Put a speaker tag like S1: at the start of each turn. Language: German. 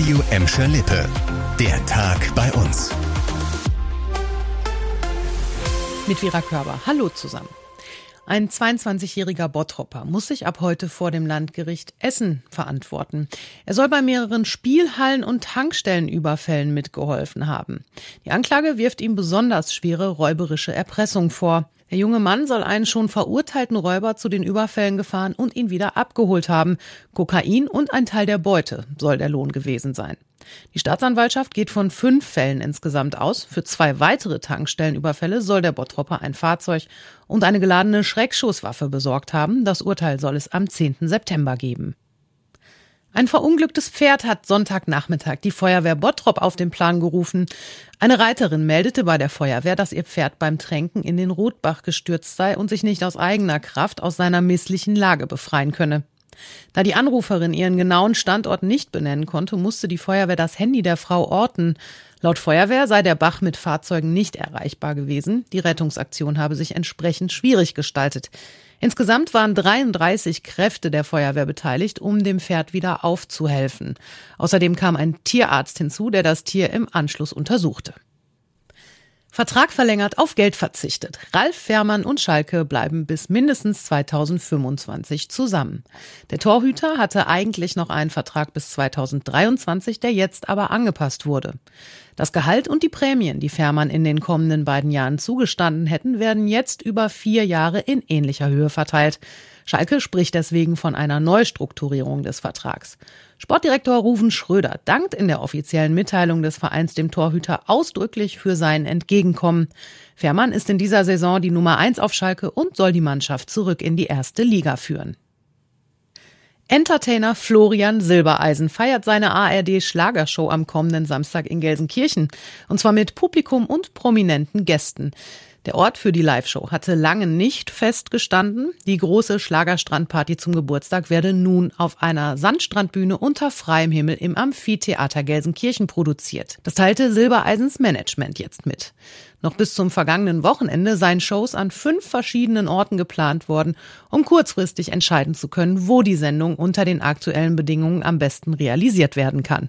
S1: Radio Emscher Lippe. Der Tag bei uns.
S2: Mit Vera Körber. Hallo zusammen. Ein 22-jähriger Bottropper muss sich ab heute vor dem Landgericht Essen verantworten. Er soll bei mehreren Spielhallen und Tankstellenüberfällen mitgeholfen haben. Die Anklage wirft ihm besonders schwere räuberische Erpressung vor. Der junge Mann soll einen schon verurteilten Räuber zu den Überfällen gefahren und ihn wieder abgeholt haben. Kokain und ein Teil der Beute soll der Lohn gewesen sein. Die Staatsanwaltschaft geht von fünf Fällen insgesamt aus. Für zwei weitere Tankstellenüberfälle soll der Bottropper ein Fahrzeug und eine geladene Schreckschusswaffe besorgt haben. Das Urteil soll es am 10. September geben. Ein verunglücktes Pferd hat Sonntagnachmittag die Feuerwehr Bottrop auf den Plan gerufen. Eine Reiterin meldete bei der Feuerwehr, dass ihr Pferd beim Tränken in den Rotbach gestürzt sei und sich nicht aus eigener Kraft aus seiner misslichen Lage befreien könne. Da die Anruferin ihren genauen Standort nicht benennen konnte, musste die Feuerwehr das Handy der Frau orten. Laut Feuerwehr sei der Bach mit Fahrzeugen nicht erreichbar gewesen. Die Rettungsaktion habe sich entsprechend schwierig gestaltet. Insgesamt waren 33 Kräfte der Feuerwehr beteiligt, um dem Pferd wieder aufzuhelfen. Außerdem kam ein Tierarzt hinzu, der das Tier im Anschluss untersuchte. Vertrag verlängert, auf Geld verzichtet. Ralf Fährmann und Schalke bleiben bis mindestens 2025 zusammen. Der Torhüter hatte eigentlich noch einen Vertrag bis 2023, der jetzt aber angepasst wurde. Das Gehalt und die Prämien, die Fährmann in den kommenden beiden Jahren zugestanden hätten, werden jetzt über vier Jahre in ähnlicher Höhe verteilt. Schalke spricht deswegen von einer Neustrukturierung des Vertrags. Sportdirektor Ruven Schröder dankt in der offiziellen Mitteilung des Vereins dem Torhüter ausdrücklich für sein Entgegenkommen. Fährmann ist in dieser Saison die Nummer eins auf Schalke und soll die Mannschaft zurück in die erste Liga führen. Entertainer Florian Silbereisen feiert seine ARD-Schlagershow am kommenden Samstag in Gelsenkirchen. Und zwar mit Publikum und prominenten Gästen. Der Ort für die Live-Show hatte lange nicht festgestanden. Die große Schlagerstrandparty zum Geburtstag werde nun auf einer Sandstrandbühne unter freiem Himmel im Amphitheater Gelsenkirchen produziert. Das teilte Silbereisens Management jetzt mit. Noch bis zum vergangenen Wochenende seien Shows an fünf verschiedenen Orten geplant worden, um kurzfristig entscheiden zu können, wo die Sendung unter den aktuellen Bedingungen am besten realisiert werden kann.